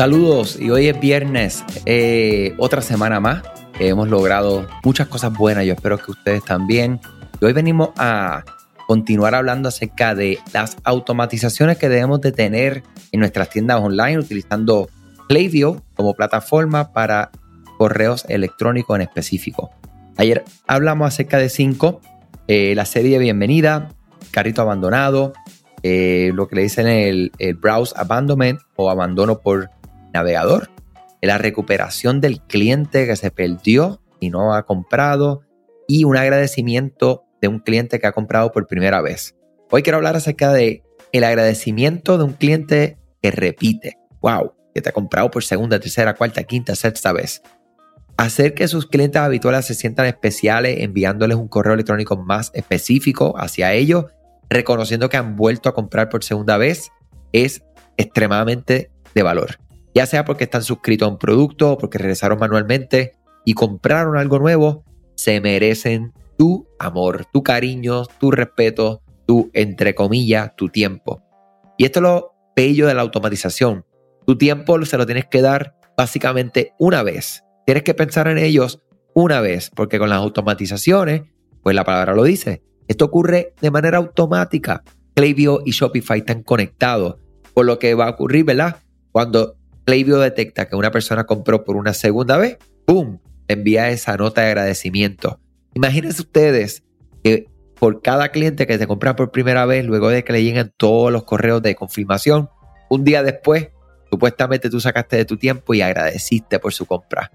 Saludos y hoy es viernes, eh, otra semana más. hemos logrado muchas cosas buenas, yo espero que ustedes también. Y hoy venimos a continuar hablando acerca de las automatizaciones que debemos de tener en nuestras tiendas online utilizando Klaviyo como plataforma para correos electrónicos en específico. Ayer hablamos acerca de cinco, eh, la serie de bienvenida, carrito abandonado, eh, lo que le dicen el, el browse abandonment o abandono por navegador, la recuperación del cliente que se perdió y no ha comprado y un agradecimiento de un cliente que ha comprado por primera vez. Hoy quiero hablar acerca de el agradecimiento de un cliente que repite. Wow, que te ha comprado por segunda, tercera, cuarta, quinta, sexta vez. Hacer que sus clientes habituales se sientan especiales enviándoles un correo electrónico más específico hacia ellos, reconociendo que han vuelto a comprar por segunda vez, es extremadamente de valor ya sea porque están suscritos a un producto porque regresaron manualmente y compraron algo nuevo, se merecen tu amor, tu cariño, tu respeto, tu, entre comillas, tu tiempo. Y esto es lo bello de la automatización. Tu tiempo se lo tienes que dar básicamente una vez. Tienes que pensar en ellos una vez, porque con las automatizaciones, pues la palabra lo dice, esto ocurre de manera automática. Klaviyo y Shopify están conectados, por lo que va a ocurrir, ¿verdad? Cuando Klaviyo detecta que una persona compró por una segunda vez, ¡boom! Envía esa nota de agradecimiento. Imagínense ustedes que por cada cliente que te compra por primera vez, luego de que le lleguen todos los correos de confirmación, un día después, supuestamente tú sacaste de tu tiempo y agradeciste por su compra.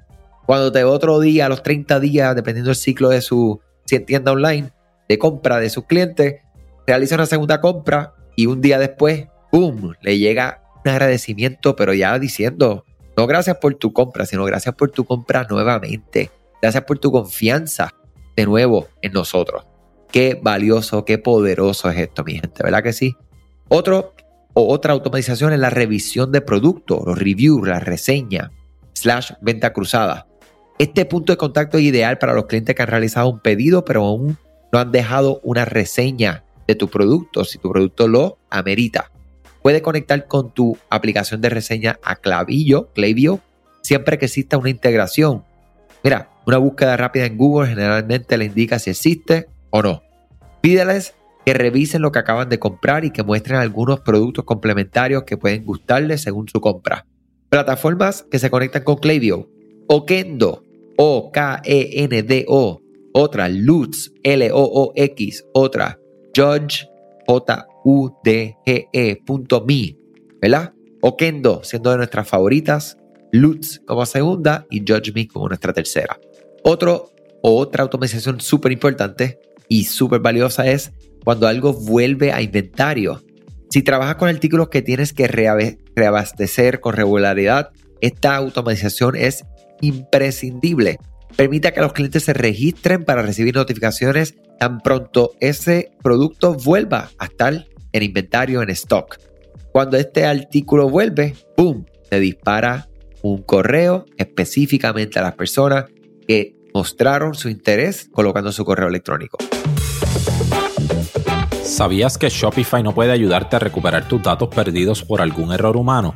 Cuando te otro día, los 30 días, dependiendo del ciclo de su tienda online, de compra de sus clientes, realiza una segunda compra y un día después, ¡boom! Le llega agradecimiento, pero ya diciendo, no gracias por tu compra, sino gracias por tu compra nuevamente. Gracias por tu confianza de nuevo en nosotros. Qué valioso, qué poderoso es esto, mi gente, ¿verdad que sí? Otro o otra automatización es la revisión de productos, los reviews, la reseña, slash venta cruzada. Este punto de contacto es ideal para los clientes que han realizado un pedido, pero aún no han dejado una reseña de tu producto, si tu producto lo amerita. Puede conectar con tu aplicación de reseña a Clavillo, Klaviyo, siempre que exista una integración. Mira, una búsqueda rápida en Google generalmente le indica si existe o no. Pídeles que revisen lo que acaban de comprar y que muestren algunos productos complementarios que pueden gustarles según su compra. Plataformas que se conectan con Klaviyo. Okendo, O-K-E-N-D-O. Otra, Lutz, L-O-O-X. Otra, Judge, J udge.me, ¿verdad? Okendo siendo de nuestras favoritas, Lutz como segunda y Judge Me como nuestra tercera. Otro otra automatización súper importante y súper valiosa es cuando algo vuelve a inventario. Si trabajas con artículos que tienes que reabastecer con regularidad, esta automatización es imprescindible. Permite que los clientes se registren para recibir notificaciones tan pronto ese producto vuelva a estar en inventario en stock. Cuando este artículo vuelve, ¡boom! Se dispara un correo específicamente a las personas que mostraron su interés colocando su correo electrónico. ¿Sabías que Shopify no puede ayudarte a recuperar tus datos perdidos por algún error humano?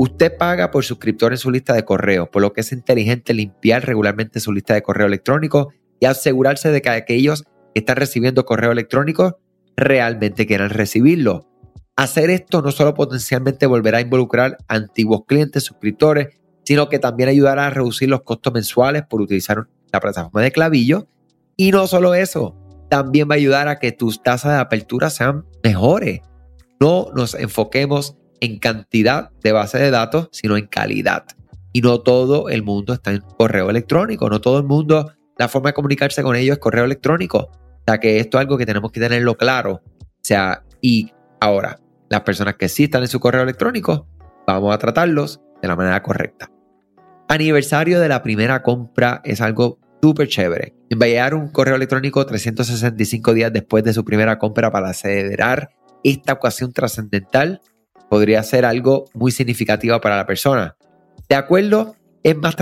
Usted paga por suscriptor en su lista de correo, por lo que es inteligente limpiar regularmente su lista de correo electrónico y asegurarse de que aquellos que están recibiendo correo electrónico realmente quieran recibirlo. Hacer esto no solo potencialmente volverá a involucrar a antiguos clientes suscriptores, sino que también ayudará a reducir los costos mensuales por utilizar la plataforma de clavillo. Y no solo eso, también va a ayudar a que tus tasas de apertura sean mejores. No nos enfoquemos en cantidad de base de datos, sino en calidad. Y no todo el mundo está en correo electrónico, no todo el mundo, la forma de comunicarse con ellos es correo electrónico. O sea que esto es algo que tenemos que tenerlo claro. O sea, y ahora, las personas que sí están en su correo electrónico, vamos a tratarlos de la manera correcta. Aniversario de la primera compra es algo súper chévere. Enviar un correo electrónico 365 días después de su primera compra para celebrar esta ocasión trascendental podría ser algo muy significativo para la persona. De acuerdo, es más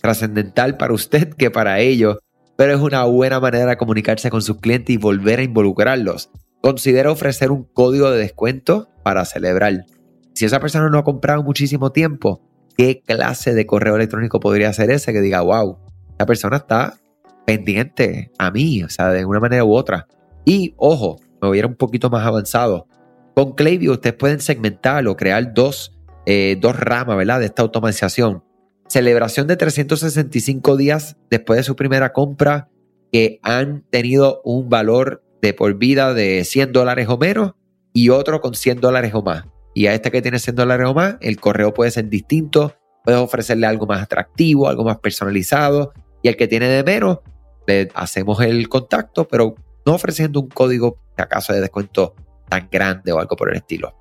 trascendental para usted que para ellos, pero es una buena manera de comunicarse con sus clientes y volver a involucrarlos. Considera ofrecer un código de descuento para celebrar. Si esa persona no ha comprado muchísimo tiempo, ¿qué clase de correo electrónico podría ser ese que diga, wow, esa persona está pendiente a mí, o sea, de una manera u otra? Y ojo, me voy a ir un poquito más avanzado. Con Klaviyo ustedes pueden segmentar o crear dos, eh, dos ramas, ¿verdad? De esta automatización. Celebración de 365 días después de su primera compra que han tenido un valor de por vida de 100 dólares o menos y otro con 100 dólares o más. Y a este que tiene 100 dólares o más, el correo puede ser distinto, puedes ofrecerle algo más atractivo, algo más personalizado. Y al que tiene de menos, le hacemos el contacto, pero no ofreciendo un código, de acaso, de descuento tan grande o algo por el estilo.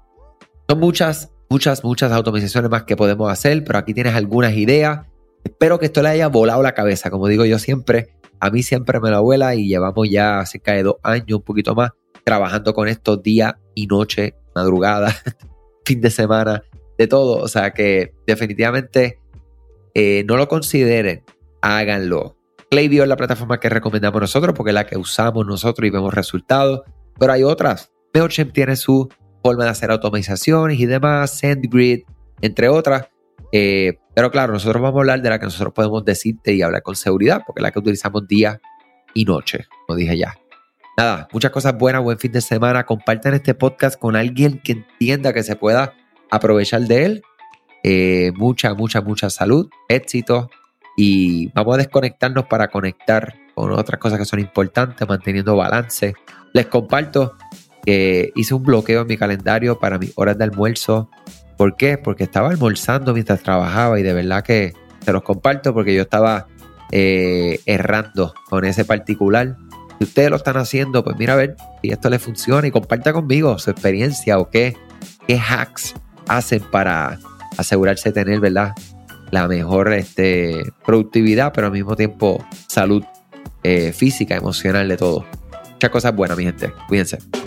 Son muchas, muchas, muchas automatizaciones más que podemos hacer, pero aquí tienes algunas ideas. Espero que esto le haya volado la cabeza, como digo yo siempre. A mí siempre me la vuela y llevamos ya cerca de dos años, un poquito más, trabajando con esto día y noche, madrugada, fin de semana, de todo. O sea que definitivamente eh, no lo consideren, háganlo. Klaviyo es la plataforma que recomendamos nosotros porque es la que usamos nosotros y vemos resultados, pero hay otras. MailChimp tiene su forma de hacer automatizaciones y demás, SendGrid, entre otras. Eh, pero claro, nosotros vamos a hablar de la que nosotros podemos decirte y hablar con seguridad, porque es la que utilizamos día y noche, como dije ya. Nada, muchas cosas buenas, buen fin de semana. Compartan este podcast con alguien que entienda que se pueda aprovechar de él. Eh, mucha, mucha, mucha salud, éxito y vamos a desconectarnos para conectar con otras cosas que son importantes, manteniendo balance. Les comparto que hice un bloqueo en mi calendario para mis horas de almuerzo ¿Por qué? Porque estaba almorzando mientras trabajaba y de verdad que se los comparto porque yo estaba eh, errando con ese particular. Si ustedes lo están haciendo, pues mira a ver si esto les funciona y comparta conmigo su experiencia o qué, qué hacks hacen para asegurarse de tener, ¿verdad? La mejor este, productividad, pero al mismo tiempo salud eh, física, emocional de todo. Muchas cosas buenas, mi gente. Cuídense.